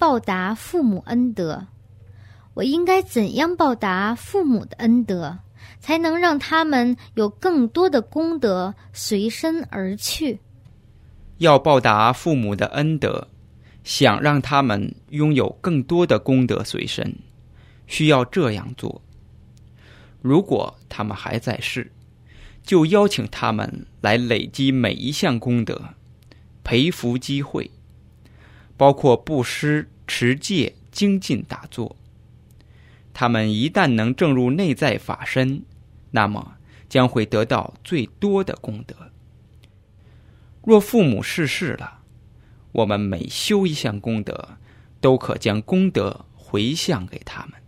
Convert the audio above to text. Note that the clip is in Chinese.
报答父母恩德？我应该怎样报答父母的恩德，才能让他们有更多的功德随身而去？要报答父母的恩德，想让他们拥有更多的功德随身，需要这样做：如果他们还在世，就邀请他们来累积每一项功德，培福机会，包括布施、持戒、精进打坐。他们一旦能证入内在法身，那么将会得到最多的功德。若父母逝世了，我们每修一项功德，都可将功德回向给他们。